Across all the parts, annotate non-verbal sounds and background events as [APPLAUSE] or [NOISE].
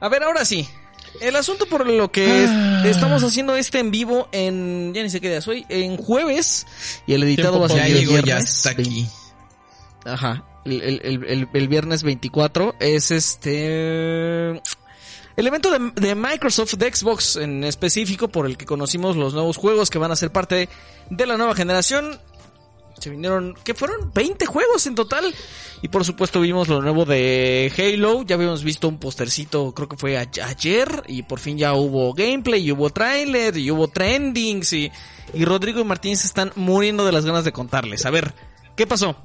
A ver, ahora sí. El asunto por lo que es- Ah. estamos haciendo este en vivo en, ya ni sé qué día soy, en jueves y el editado va a el llegó, ya viernes. está aquí. Ajá. El, el- el- el- el viernes 24 es este... El evento de, de Microsoft, de Xbox en específico, por el que conocimos los nuevos juegos que van a ser parte de la nueva generación. Se vinieron, ¿qué fueron? 20 juegos en total. Y por supuesto vimos lo nuevo de Halo. Ya habíamos visto un postercito, creo que fue ayer. Y por fin ya hubo gameplay, y hubo trailer, y hubo trendings. Y, y Rodrigo y Martín se están muriendo de las ganas de contarles. A ver, ¿qué pasó?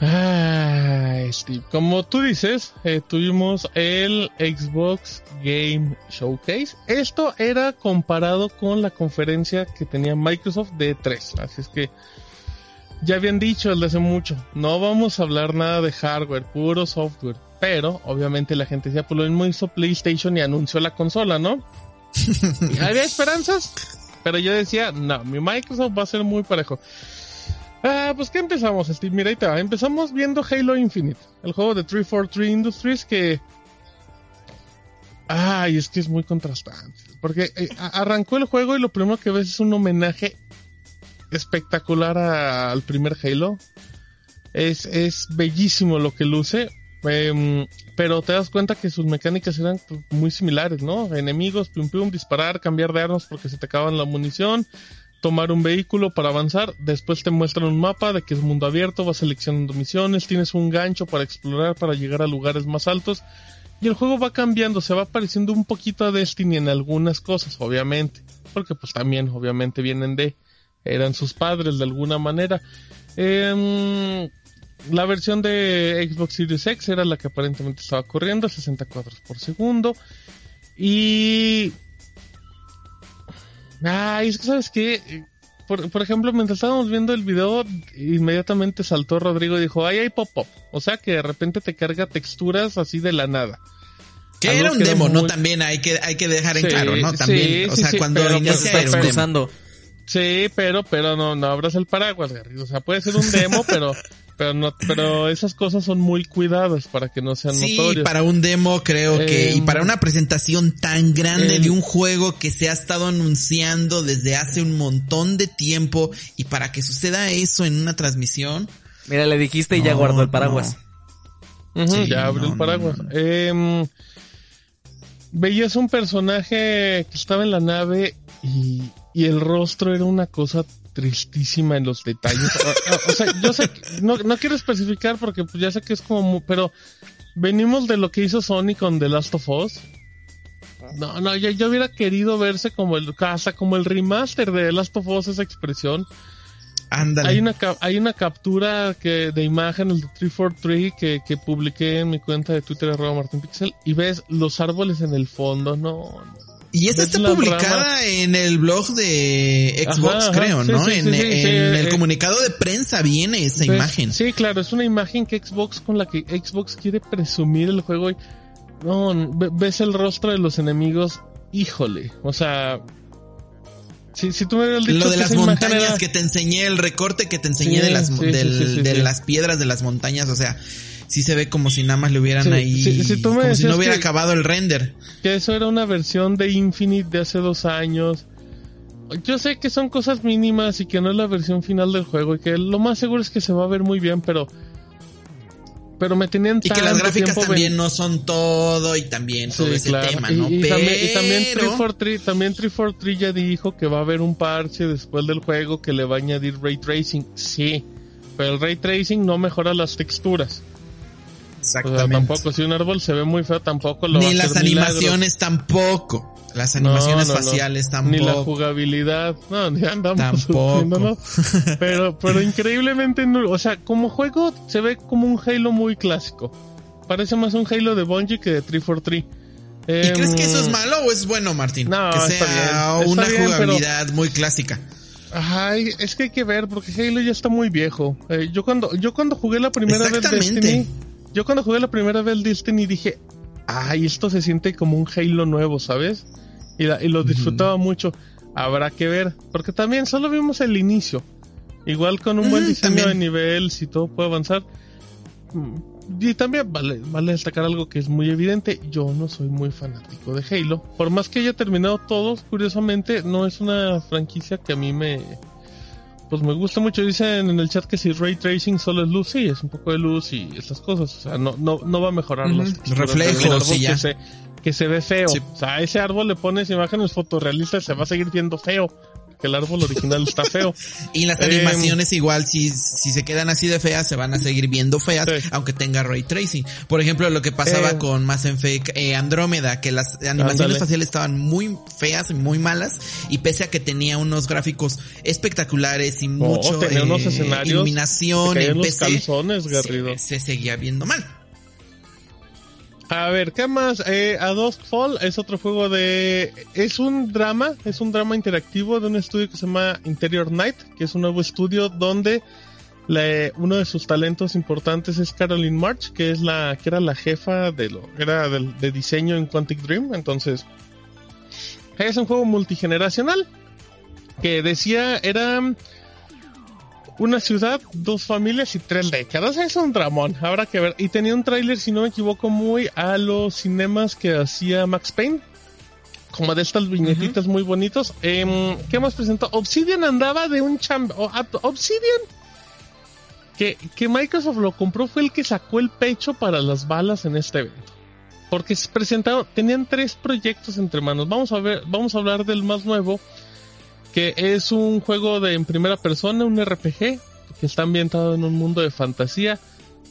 Ay, Steve, como tú dices, eh, tuvimos el Xbox Game Showcase. Esto era comparado con la conferencia que tenía Microsoft de 3. Así es que ya habían dicho desde hace mucho, no vamos a hablar nada de hardware, puro software. Pero, obviamente, la gente decía, pues lo mismo hizo PlayStation y anunció la consola, ¿no? Y [LAUGHS] había esperanzas, pero yo decía, no, mi Microsoft va a ser muy parejo. Ah, pues ¿qué empezamos, Steve? Mira, ahí. Empezamos viendo Halo Infinite, el juego de 343 Industries que... Ay, es que es muy contrastante. Porque eh, arrancó el juego y lo primero que ves es un homenaje espectacular al primer Halo. Es, es bellísimo lo que luce. em, pero te das cuenta que sus mecánicas eran pues, muy similares, ¿no? Enemigos, pum pum, disparar, cambiar de armas porque se te acaban la munición, tomar un vehículo para avanzar, después te muestran un mapa de que es mundo abierto, vas seleccionando misiones, tienes un gancho para explorar, para llegar a lugares más altos, y el juego va cambiando, se va pareciendo un poquito a Destiny en algunas cosas, obviamente, porque pues también, obviamente, vienen de, eran sus padres de alguna manera. Em, la versión de Xbox Series X era la que aparentemente estaba corriendo, 60 cuadros por segundo, y Ay, es que sabes qué, por, por ejemplo, mientras estábamos viendo el video, inmediatamente saltó Rodrigo y dijo, ay, hay pop-up. O sea que de repente te carga texturas así de la nada. Que Algo era un que demo, ¿no? También hay que, hay que dejar en Sí, claro, ¿no? También, sí, o sea, sí, cuando pero- inicia pero- era un demo. excusando. Sí, pero, pero no, no abras el paraguas, Gary. O sea, puede ser un demo, [LAUGHS] pero, pero no, pero esas cosas son muy cuidadas para que no sean Sí, notorias. para un demo creo que, Eh, y para una presentación tan grande eh, de un juego que se ha estado anunciando desde hace un montón de tiempo y para que suceda eso en una transmisión, Mira, le dijiste y ya guardó el paraguas. Sí, ya abrió no, el paraguas. no, no. Em, veías un personaje que estaba en la nave y, y el rostro era una cosa tristísima en los detalles. O, sea, yo sé, que- no, no quiero especificar porque pues ya sé que es como, pero venimos de lo que hizo Sony con The Last of Us. No, no, yo, yo hubiera querido verse como el, hasta como el remaster de The Last of Us, esa expresión. ándale. Hay una, hay una captura que, de imagen, el de 343, que, que publiqué en mi cuenta de Twitter, arroba Martín Pixel, y ves los árboles en el fondo, no. no. Y esa ves está publicada ramas. en el blog de Xbox, Ajá, ajá, creo, sí, ¿no? sí, en sí, en el eh, comunicado de prensa viene esa imagen. Sí, claro, es una imagen que Xbox con la que Xbox quiere presumir el juego y no, ve- ves el rostro de los enemigos, híjole, o sea, si, si tú me dicho Lo de las montañas era- que te enseñé, el recorte que te enseñé de las del- de las piedras de las montañas, o sea, sí se ve como si nada más le hubieran Sí, ahí, sí, si tú me como si no hubiera que- acabado el render. que eso era una versión de Infinite de hace dos años. Yo sé que son cosas mínimas y que no es la versión final del juego y que lo más seguro es que se va a ver muy bien, pero pero me tenían Y que las gráficas también no son todo y también todo Sí, ese claro. tema, Y- ¿no? y, Pero también, y también 343 también 343 ya dijo que va a haber un parche después del juego que le va a añadir ray tracing. Sí, pero el ray tracing no mejora las texturas. O sea, exactamente. tampoco si un árbol se ve muy feo tampoco lo va a Ni las milagros. animaciones tampoco. Las animaciones No, no, no. faciales Ni la tampoco. jugabilidad. No, ni andamos Tampoco. Pero, [LAUGHS] pero increíblemente, no- o sea, como juego se ve como un Halo muy clásico. Parece más un Halo de Bungie que de 343. ¿Y crees que eso es Em, malo o es bueno, Martín? No, que está sea está una pero- jugabilidad muy clásica. Ay, es que hay que ver porque Halo ya está muy viejo. Eh, yo cuando yo cuando jugué la primera vez. Destiny, yo cuando jugué la primera vez Destiny dije, ay, esto se siente como un Halo nuevo, ¿sabes? Y, la- y lo disfrutaba mucho. Habrá que ver, porque también solo vimos el inicio. Igual con un buen diseño también. de nivel, si todo puede avanzar. Mm, y también vale, vale destacar algo que es muy evidente, yo no soy muy fanático de Halo. Por más que haya terminado todos, curiosamente no es una franquicia que a mí me... Pues me gusta mucho, dicen en el chat que si Ray Tracing solo es luz, sí, es un poco de luz y esas cosas, o sea, no, no, no va a mejorar los reflejos ya. que se, que se ve feo. Sí. O sea, a ese árbol le pones imágenes fotorrealistas, se va a seguir viendo feo, que el árbol original está feo. [LAUGHS] Y las Em, animaciones igual, si, si se quedan así de feas, se van a seguir viendo feas, Sí. aunque tenga ray tracing. Por ejemplo, lo que pasaba Eh. con Mass Effect eh, Andrómeda, que las animaciones Ándale. faciales estaban muy feas y muy malas, y pese a que tenía unos gráficos espectaculares y mucho tenía eh, unos escenarios, iluminación en PC, se seguía viendo mal. A ver, ¿qué más? Eh, A Fall es otro juego de... Es un drama, es un drama interactivo de un estudio que se llama Interior Night, que es un nuevo estudio donde uno de sus talentos importantes es Caroline March, que es la que era la jefa de lo era del- de, diseño en Quantic Dream. Entonces, es un juego multigeneracional que decía era una ciudad, dos familias y tres décadas. Es un dramón, habrá que ver. Y tenía un tráiler, si no me equivoco, muy a los cinemas que hacía Max Payne. Como de estas viñetitas muy bonitos. Em, ¿Qué más presentó? Obsidian andaba de un cham... o- a- Obsidian. Que, que Microsoft lo compró fue el que sacó el pecho para las balas en este evento. Porque se presentaron, tenían tres proyectos entre manos. Vamos a ver, vamos a hablar del más nuevo, que es un juego de en primera persona, un RPG, que está ambientado en un mundo de fantasía.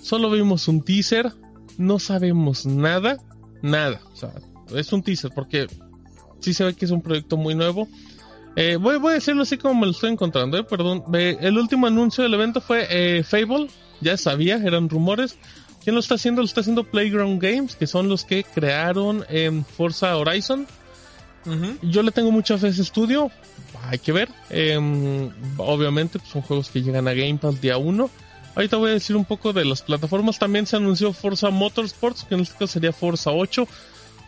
Solo vimos un teaser, no sabemos nada, nada. O sea, es un teaser porque sí se ve que es un proyecto muy nuevo. Eh, voy, voy a decirlo así como me lo estoy encontrando, eh, perdón. Eh, el último anuncio del evento fue Fable, ya sabía, eran rumores. ¿Quién lo está haciendo? Lo está haciendo Playground Games, que son los que crearon em, Forza Horizon. Yo le tengo mucha fe a ese estudio. Hay que ver. Em, obviamente, pues, son juegos que llegan a Game Pass día 1. Ahorita voy a decir un poco de las plataformas. También se anunció Forza Motorsports, que en este caso sería Forza 8.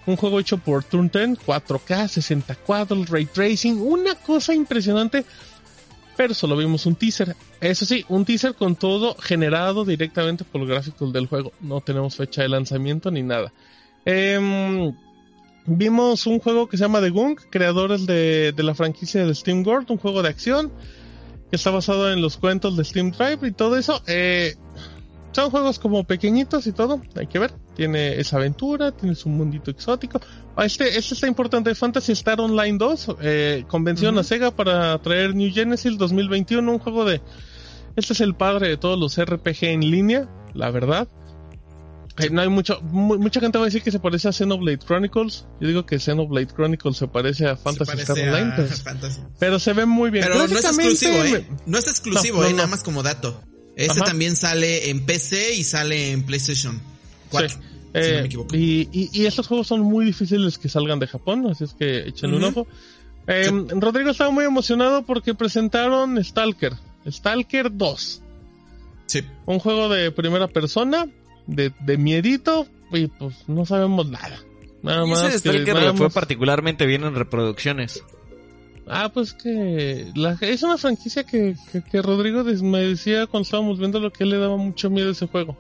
Un juego hecho por Turn 10, 4K, 60 cuadros, Ray Tracing. Una cosa impresionante. Pero solo vimos un teaser. Eso sí, un teaser con todo generado directamente por los gráficos del juego. No tenemos fecha de lanzamiento ni nada. Em, vimos un juego que se llama The Gunk, creadores de, de la franquicia de Steam World, un juego de acción que está basado en los cuentos de Steam Drive y todo eso. Eh, son juegos como pequeñitos y todo, hay que ver. Tiene esa aventura, tiene su mundito exótico. Ah, Este, este está importante, Fantasy Star Online 2, eh, convención a Sega para traer New Genesis 2021, un juego de... Este es el padre de todos los RPG en línea, la verdad. Eh, no hay mucho, mu- mucha gente va a decir que se parece a Xenoblade Chronicles. Yo digo que Xenoblade Chronicles se parece a Fantasy Star Online, pues, pero se ve muy bien. Pero no es exclusivo, ¿eh? No es exclusivo, No, no, ¿eh? no. Nada más como dato. Este Ajá. también sale en PC y sale en PlayStation 4. Sí. si Eh, no me equivoco. y, y, y estos juegos son muy difíciles que salgan de Japón, así es que échenle un ojo. Eh, Rodrigo estaba muy emocionado porque presentaron Stalker, Stalker 2, Sí. un juego de primera persona, de, de miedito, y pues no sabemos nada. Nada Y más. ese que nada le fue más- particularmente bien en reproducciones. Ah, pues que la- es una franquicia que, que, que Rodrigo des- me decía cuando estábamos viendo lo que le daba mucho miedo a ese juego.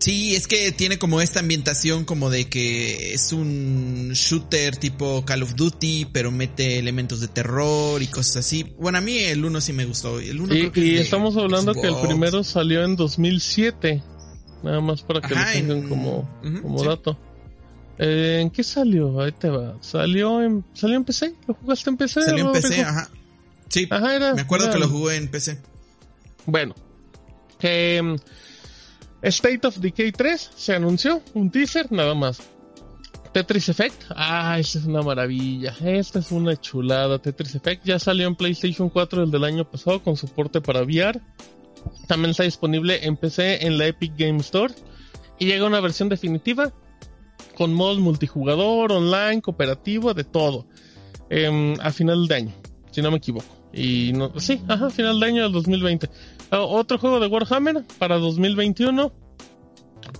Sí, es que tiene como esta ambientación como de que es un shooter tipo Call of Duty, pero mete elementos de terror y cosas así. Bueno, a mí el uno sí me gustó. El uno Y, creo que y es de estamos hablando que el primero salió en 2007. Nada más para que Ajá, lo tengan en- como, como sí. dato. Eh, ¿En qué salió? Ahí te va. ¿Salió en, ¿Salió en PC? ¿Lo jugaste en PC? Salió en? PC, ajá. Sí, Ajá, era. me acuerdo era- que lo jugué en PC. Bueno. Mm, State of Decay 3 se anunció. Un teaser, nada más. Tetris Effect. Ah, esta es una maravilla. Esta es una chulada. Tetris Effect ya salió en PlayStation 4 el del año pasado con soporte para VR. También está disponible en PC en la Epic Game Store. Y llega una versión definitiva con modos multijugador, online, cooperativo, de todo. Em, a final de año, si no me equivoco. Y no, sí, ajá, final de año del 2020. Ah, otro juego de Warhammer para 2021.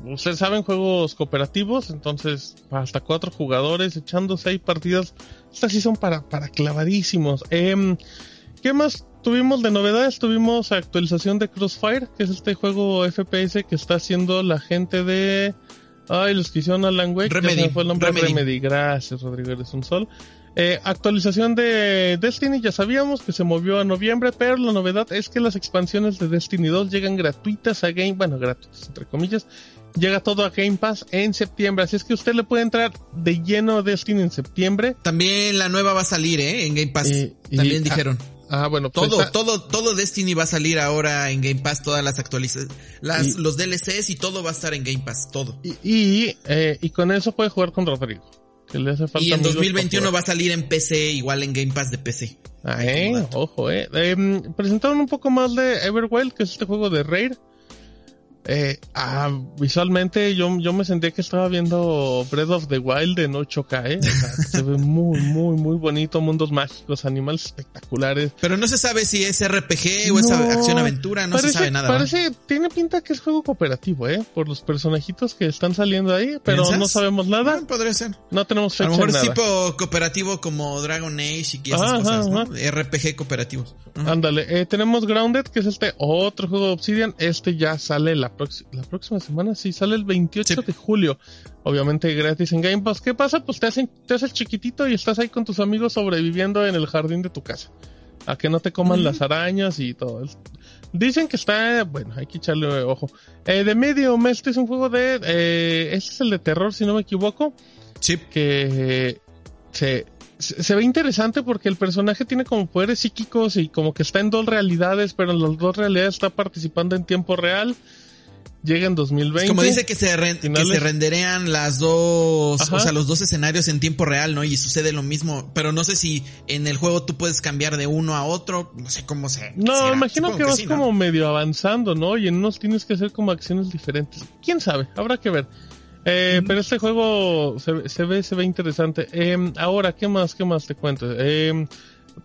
Ustedes saben, juegos cooperativos, entonces hasta cuatro jugadores echando seis partidas. Estas sí son para, para clavadísimos. Em, ¿Qué más tuvimos de novedades, tuvimos actualización de Crossfire, que es este juego FPS que está haciendo la gente de... Ay, los que hicieron Alan Wake. Remedy, me fue el nombre. Remedy. Remedy. Gracias, Rodrigo, eres un sol. Eh, actualización de Destiny, ya sabíamos que se movió a noviembre, pero la novedad es que las expansiones de Destiny 2 llegan gratuitas a Game, bueno, gratuitas entre comillas, llega todo a Game Pass en septiembre, así es que usted le puede entrar de lleno a Destiny en septiembre. También la nueva va a salir, ¿eh? En Game Pass. Y- También dijeron. Ah, bueno, pues Todo, todo, todo Destiny va a salir ahora en Game Pass, todas las actualizaciones, las, Y- los DLCs y todo va a estar en Game Pass, todo. Y, y, eh, y con eso puede jugar con Rodrigo. Que le hace falta Y en amigos 2021 para va a salir en PC, igual en Game Pass de PC. Ah, eh, ojo, eh. Em, presentaron un poco más de Everwild, que es este juego de Raid. Eh, ah, visualmente yo, yo me sentía que estaba viendo Breath of the Wild en 8K, eh. O sea, se ve muy, muy, muy bonito, mundos mágicos, animales espectaculares. Pero no se sabe si es RPG o es No, acción-aventura, no parece, se sabe nada. Parece, tiene pinta que es juego cooperativo, eh, por los personajitos que están saliendo ahí, pero no sabemos nada, Ah, podría ser. no tenemos A fecha lo mejor es tipo cooperativo como Dragon Age y esas Ajá, cosas, ¿no? RPG cooperativos. Ándale, eh, tenemos Grounded, que es este otro juego de Obsidian. Este ya sale la, la próxima semana, sí, sale el 28 Sí. de julio. Obviamente gratis en Game Pass. ¿Qué pasa? Pues te hacen, te haces chiquitito y estás ahí con tus amigos sobreviviendo en el jardín de tu casa. A que no te coman las arañas y todo. Dicen que está, bueno, hay que echarle ojo. Eh, de Medium, este es un juego de, eh, este es el de terror, si no me equivoco Sí. que eh, se, se se ve interesante porque el personaje tiene como poderes psíquicos y como que está en dos realidades, pero en las dos realidades está participando en tiempo real. Llega en 2020. Como dice que se, ren- que se renderean las dos, Ajá. o sea, los dos escenarios en tiempo real, ¿no? Y sucede lo mismo, pero no sé si en el juego tú puedes cambiar de uno a otro, no sé cómo se... No, será. imagino Supongo que vas sí, ¿no? como medio avanzando, ¿no? Y en unos tienes que hacer como acciones diferentes. ¿Quién sabe? Habrá que ver. Eh, Pero este juego se, se ve se ve interesante. Eh, ahora, ¿qué más? ¿Qué más te cuento? Eh,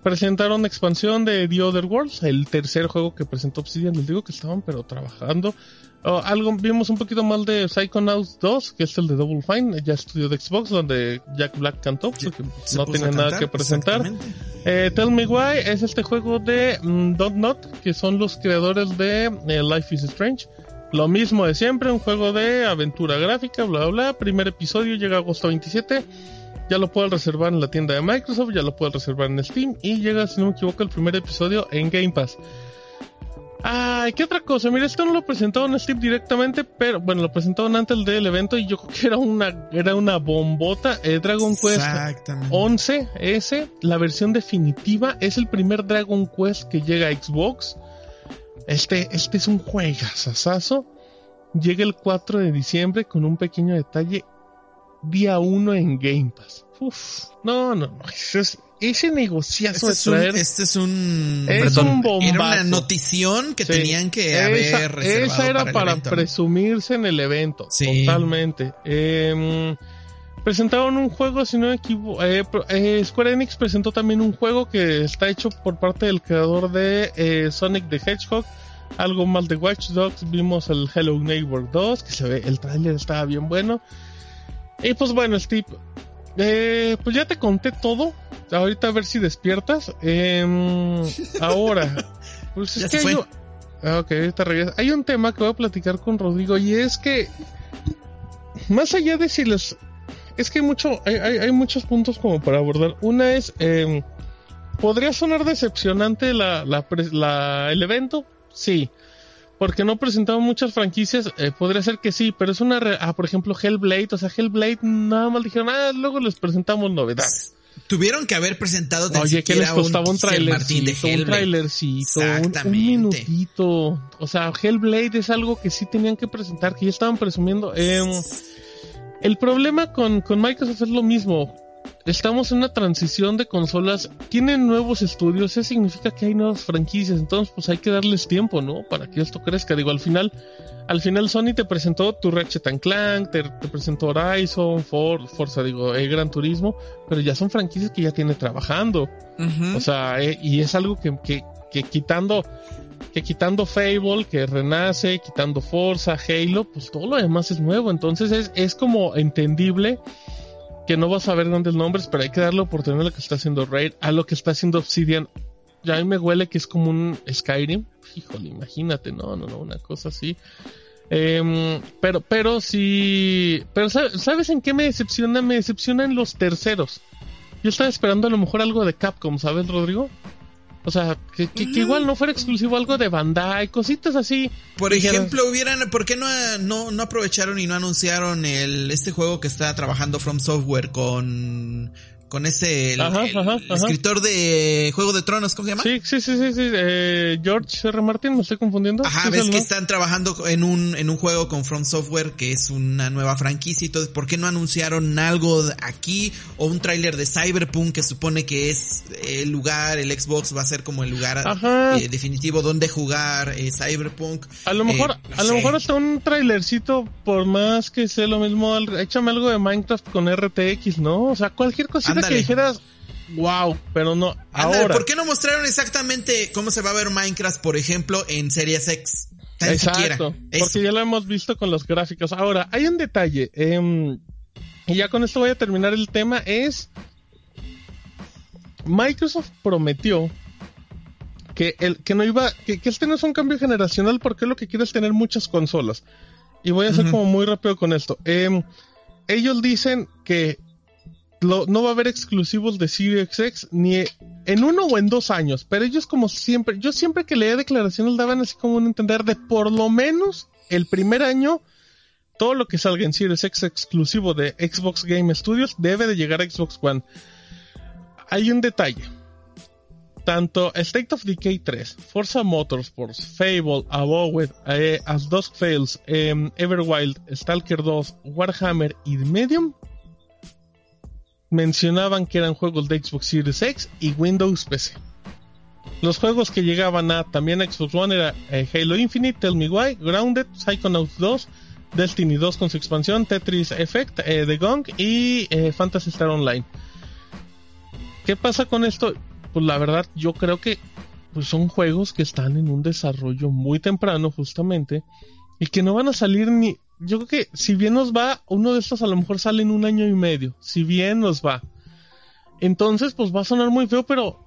presentaron expansión de The Other Worlds, el tercer juego que presentó Obsidian. Les digo que estaban pero trabajando. Oh, algo vimos un poquito más de Psychonauts 2, que es el de Double Fine, ya estudio de Xbox, donde Jack Black cantó, porque no tenía nada que presentar. Eh, Tell Me Why es este juego de mm, Don't Not, que son los creadores de eh, Life is Strange. Lo mismo de siempre, un juego de aventura gráfica, bla, bla, bla. Primer episodio llega agosto 27. Ya lo puedes reservar en la tienda de Microsoft, ya lo puedes reservar en Steam. Y llega, si no me equivoco, el primer episodio en Game Pass. Ay, ¿qué otra cosa? Mira, esto no lo presentaron en Steam directamente, pero bueno, lo presentaron antes del evento y yo creo que era una, era una bombota. Eh, Dragon Quest Exactamente. 11 S, la versión definitiva, es el primer Dragon Quest que llega a Xbox. Este, este es un juegazazazo. Llega el 4 de diciembre con un pequeño detalle. Día 1 en Game Pass. Uf, no, no, no. Ese, es- ese negociazo Este de es, un, este es un... Es perdón, un bombazo. Era una notición que Sí. tenían que esa, haber reservado esa era para, para, el evento, presumirse en el evento. Sí. Totalmente. Em, presentaron un juego, si no me equivoco. eh, eh, Square Enix presentó también un juego que está hecho por parte del creador de eh, Sonic the Hedgehog. Algo más de Watch Dogs. Vimos el Hello Neighbor 2, que se ve, el trailer estaba bien bueno. Y pues bueno, Steve. eh, pues ya te conté todo. Ahorita a ver si despiertas. Em, [LAUGHS] ahora. Pues Ya es se que fue. hay un- Ah, ahorita. Hay un tema que voy a platicar con Rodrigo y es que más allá de si les es que hay mucho hay, hay, hay muchos puntos como para abordar. Una es eh, podría sonar decepcionante la, la- el evento, sí. Porque no presentaron muchas franquicias, eh, podría ser que sí, pero es una... re- ah, por ejemplo, Hellblade, o sea, Hellblade nada más dijeron, ah, luego les presentamos novedades. Tuvieron que haber presentado tan Oye, ¿qué les costaba un teaser, Martín, de trailercito? Un trailercito, un- un, minutito. O sea, Hellblade es algo que sí tenían que presentar, que ya estaban presumiendo. Em, el problema con, con Microsoft es lo mismo. Estamos en una transición de consolas. Tienen nuevos estudios, eso significa que hay nuevas franquicias. Entonces, pues hay que darles tiempo, ¿no? Para que esto crezca. Digo, al final, al final Sony te presentó tu Ratchet and Clank, te, te presentó Horizon, For, Forza, digo, eh, Gran Turismo, pero ya son franquicias que ya tiene trabajando. O sea, eh, y es algo que, que, que quitando que quitando Fable, que renace, quitando Forza, Halo, pues todo lo demás es nuevo. Entonces es, es como entendible que no vas a ver grandes nombres, pero hay que darle oportunidad a lo que está haciendo Raid, a lo que está haciendo Obsidian. Ya a mí me huele que es como un Skyrim. Híjole, imagínate, no, no, no, una cosa así. Em, pero, pero sí, pero ¿sabes en qué me decepciona? Me decepcionan los terceros. Yo estaba esperando a lo mejor algo de Capcom, ¿sabes, Rodrigo? O sea, que, igual no fuera exclusivo algo de Bandai, cositas así. Por ejemplo, hubieran, ¿por qué no, no, no aprovecharon y no anunciaron el, este juego que está trabajando From Software con con ese el, escritor de Juego de Tronos, ¿cómo se llama? Sí, sí, sí, sí, eh, George R. Martin, me estoy confundiendo. Ajá, ves que están trabajando en un, en un juego con From Software que es una nueva franquicia y todo. ¿Por qué no anunciaron algo aquí o un tráiler de Cyberpunk que supone que es el lugar, el Xbox va a ser como el lugar eh, definitivo donde jugar eh, Cyberpunk? A lo mejor, a lo mejor hasta un trailercito, por más que sea lo mismo, échame algo de Minecraft con RTX, ¿no? O sea, cualquier cosita que dijeras, wow, pero no. ahora. ¿Por qué no mostraron exactamente cómo se va a ver Minecraft, por ejemplo, en Series X? Exacto, porque ya lo hemos visto con los gráficos. Ahora, hay un detalle, em, y ya con esto voy a terminar el tema, es... Microsoft prometió que el que no iba que, este no es un cambio generacional porque lo que quiere es tener muchas consolas y voy a ser como muy rápido con esto em, ellos dicen que no va a haber exclusivos de Series X ni en uno o en dos años, pero ellos como siempre, yo siempre que leía declaraciones daban así como un entender de por lo menos el primer año todo lo que salga en Series X exclusivo de Xbox Game Studios debe de llegar a Xbox One. Hay un detalle. Tanto State of Decay 3, Forza Motorsports, Fable, Abowed, eh, As Dusk Fails, em, Everwild, Stalker 2, Warhammer y Medium mencionaban que eran juegos de Xbox Series X y Windows PC. Los juegos que llegaban a también Xbox One era eh, Halo Infinite, Tell Me Why, Grounded, Psychonauts 2, Destiny 2 con su expansión, Tetris Effect, eh, The Gong y eh, Fantasy Star Online. ¿Qué pasa con esto? Pues la verdad yo creo que pues son juegos que están en un desarrollo muy temprano justamente y que no van a salir ni yo creo que si bien nos va, uno de estos a lo mejor sale en un año y medio. Si bien nos va. Entonces, pues va a sonar muy feo, pero.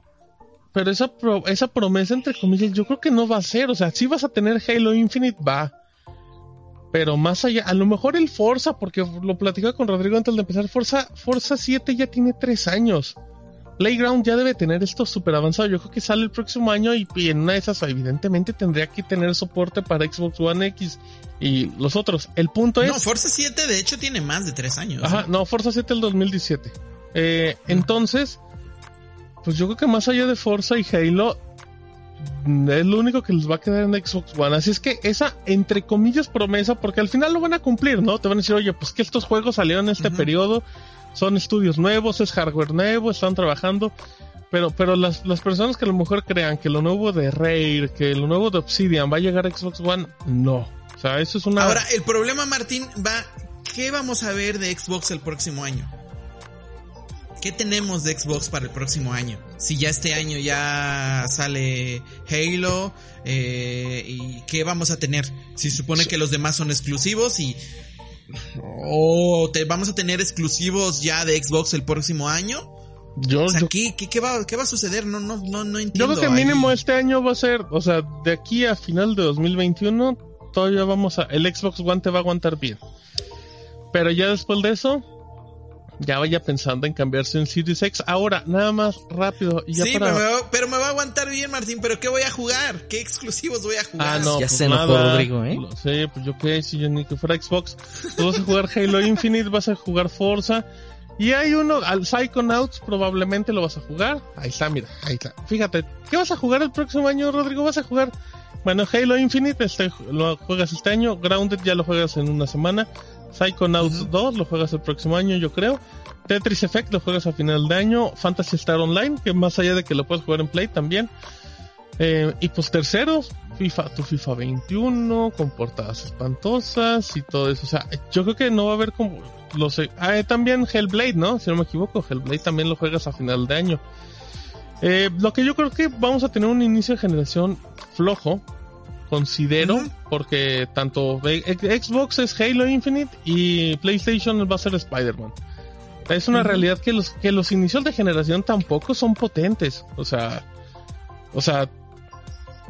Pero esa, esa promesa, entre comillas, yo creo que no va a ser. O sea, si vas a tener Halo Infinite, va. Pero más allá, a lo mejor el Forza, porque lo platicaba con Rodrigo antes de empezar. Forza, Forza 7 ya tiene 3 años. Playground ya debe tener esto súper avanzado. Yo creo que sale el próximo año y, en una de esas, evidentemente, tendría que tener soporte para Xbox One X y los otros. El punto es. No, Forza 7 de hecho tiene más de 3 años. Ajá, no, Forza 7 el 2017. Eh, entonces, pues yo creo que más allá de Forza y Halo, mm, es lo único que les va a quedar en Xbox One. Así es que esa, entre comillas, promesa, porque al final lo van a cumplir, ¿no? Te van a decir, oye, pues que estos juegos salieron en este periodo son estudios nuevos, es hardware nuevo, están trabajando. Pero, pero las, las personas que a lo mejor crean que lo nuevo de Rare, que lo nuevo de Obsidian va a llegar a Xbox One, no. O sea, eso es una. Ahora, el problema, Martín, va. ¿Qué vamos a ver de Xbox el próximo año? ¿Qué tenemos de Xbox para el próximo año? Si ya este año ya sale Halo, eh, ¿y qué vamos a tener? Si supone que los demás son exclusivos y ¿O te vamos a tener exclusivos ya de Xbox el próximo año? Yo, o sea, ¿qué, qué, va, ¿qué, va, a suceder? No, no, no, no entiendo. Yo creo que mínimo este año va a ser, o sea, de aquí a final de 2021, todavía vamos a, el Xbox One te va a aguantar bien. Pero ya después de eso, ya vaya pensando en cambiarse en Series X. Ahora, nada más rápido. Y ya sí, pero, me va, a aguantar bien, Martín. ¿Pero qué voy a jugar? ¿Qué exclusivos voy a jugar? Ah, no, ya pues se nada. Rodrigo, ¿eh? Sí, pues yo qué, si yo ni que fuera Xbox. Tú vas a jugar Halo Infinite, vas a jugar Forza. Y hay uno, al Psychonauts probablemente lo vas a jugar. Ahí está, mira, ahí está. Fíjate, ¿qué vas a jugar el próximo año, Rodrigo? Vas a jugar, bueno, Halo Infinite, este, lo juegas este año. Grounded ya lo juegas en una semana. Psychonauts 2 lo juegas el próximo año, yo creo. Tetris Effect lo juegas a final de año. Fantasy Star Online, que más allá de que lo puedes jugar en Play también. Eh, y pues terceros, FIFA, tu FIFA 21, con portadas espantosas y todo eso. O sea, yo creo que no va a haber como. Lo sé. Ah, también Hellblade, ¿no? Si no me equivoco, Hellblade también lo juegas a final de año. Eh, lo que yo creo que vamos a tener un inicio de generación flojo, considero, porque tanto Xbox es Halo Infinite y PlayStation va a ser Spider-Man. Es una realidad que los, que los inicios de generación tampoco son potentes. O sea, O sea,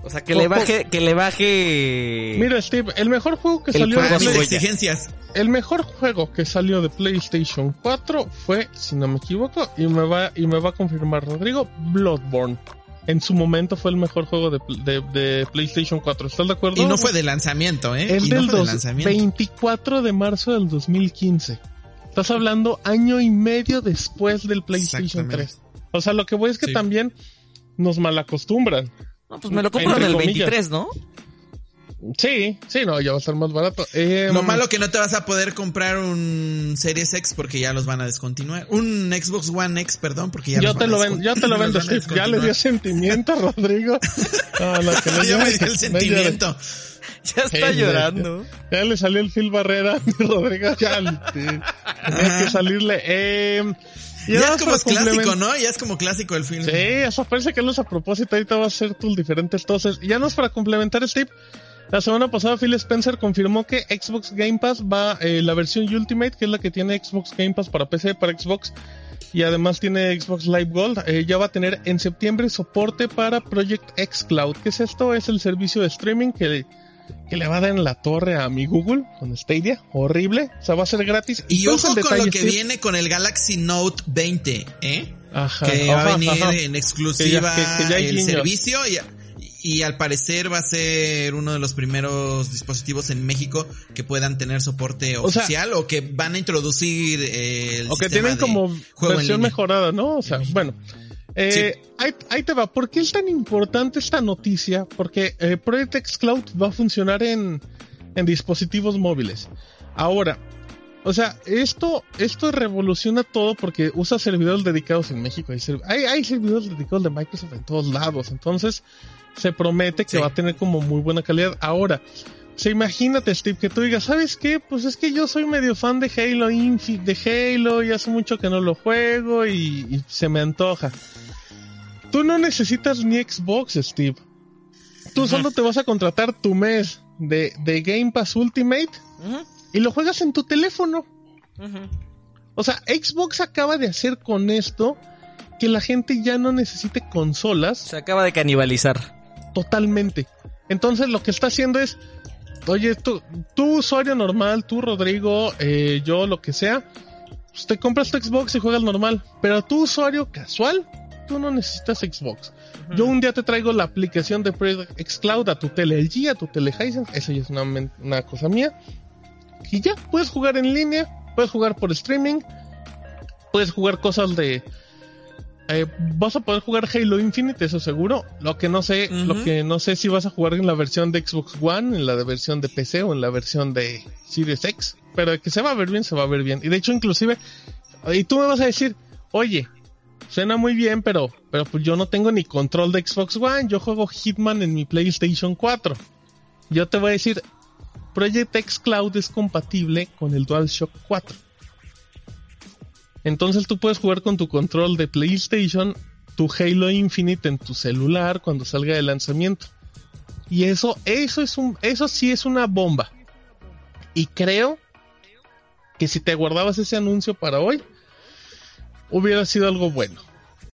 o sea, que le baje, que le baje. Mira, Steve, el mejor juego que salió de Play... exigencias. El mejor juego que salió de PlayStation 4 fue, si no me equivoco, y me va, y me va a confirmar Rodrigo, Bloodborne. En su momento fue el mejor juego de, PlayStation 4. ¿Estás de acuerdo? Y no fue de lanzamiento, ¿eh? El del 24 de marzo del 2015. Estás hablando año y medio después del PlayStation 3. O sea, lo que voy es que también nos malacostumbran. No, pues me lo compro en el 23, ¿no? Sí, sí, no, ya va a estar más barato. Eh, lo malo que no te vas a poder comprar un Series X porque ya los van a descontinuar. Un Xbox One X, perdón, porque ya yo te lo vendo, Yo te lo vendo, Steve. Ya le dio sentimiento, Rodrigo. [LAUGHS] No, lo que le ya me dio el sentimiento. Ya está llorando. Ya le salió el Phil Barrera [LAUGHS] Rodrigo. Ya tenía que salirle. Eh, ya es como clásico, ¿no? Ya es como clásico el film. Sí, eso parece que no es a propósito. Ahorita va a ser tus diferentes toses. Ya no es para complementar Steve. La semana pasada Phil Spencer confirmó que Xbox Game Pass va, eh, la versión Ultimate, que es la que tiene Xbox Game Pass para PC, para Xbox, y además tiene Xbox Live Gold, eh, ya va a tener en septiembre soporte para Project X Cloud. ¿Qué es esto? Es el servicio de streaming que que le va a dar en la torre a mi Google con Stadia. Horrible. O sea, va a ser gratis. Y, ojo con lo que viene con el Galaxy Note 20, ¿eh? Ajá, que va a venir en exclusiva el servicio y, y, al parecer va a ser uno de los primeros dispositivos en México que puedan tener soporte oficial o que van a introducir el o que tienen como versión mejorada, ¿no? O sea, bueno. Eh, ahí, te va. ¿Por qué es tan importante esta noticia? Porque eh, Project X Cloud va a funcionar en, dispositivos móviles. Ahora, o sea, esto, esto revoluciona todo porque usa servidores dedicados en México. Hay, hay, servidores dedicados de Microsoft en todos lados. Entonces, se promete que va a tener como muy buena calidad. Ahora, se imagínate, Steve, que tú digas, ¿sabes qué? Pues es que yo soy medio fan de Halo Infinite, de Halo, y hace mucho que no lo juego y se me antoja. Tú no necesitas ni Xbox, Steve. Tú solo te vas a contratar tu mes de, Game Pass Ultimate y lo juegas en tu teléfono. O sea, Xbox acaba de hacer con esto que la gente ya no necesite consolas. Se acaba de canibalizar. Totalmente. Entonces lo que está haciendo es, oye, tú, tu usuario normal, tú Rodrigo, eh, yo lo que sea, pues te compras tu Xbox y juegas normal. Pero tu usuario casual, tú no necesitas Xbox. Yo un día te traigo la aplicación de Project Xcloud a tu tele LG, a tu tele Hisense, eso ya es una, cosa mía. Y ya, puedes jugar en línea, puedes jugar por streaming, puedes jugar cosas de... Eh, vas a poder jugar Halo Infinite, eso seguro. Lo que no sé, lo que no sé si vas a jugar en la versión de Xbox One, en la de versión de PC o en la versión de Series X. Pero que se va a ver bien, se va a ver bien. Y de hecho, inclusive, y tú me vas a decir, oye, Suena muy bien, pero, pero pues yo no tengo ni control de Xbox One. Yo juego Hitman en mi PlayStation 4. Yo te voy a decir, Project X Cloud es compatible con el DualShock 4. Entonces tú puedes jugar con tu control de PlayStation tu Halo Infinite en tu celular cuando salga de lanzamiento. Y eso, eso es un, eso sí es una bomba. Y creo que si te guardabas ese anuncio para hoy, hubiera sido algo bueno.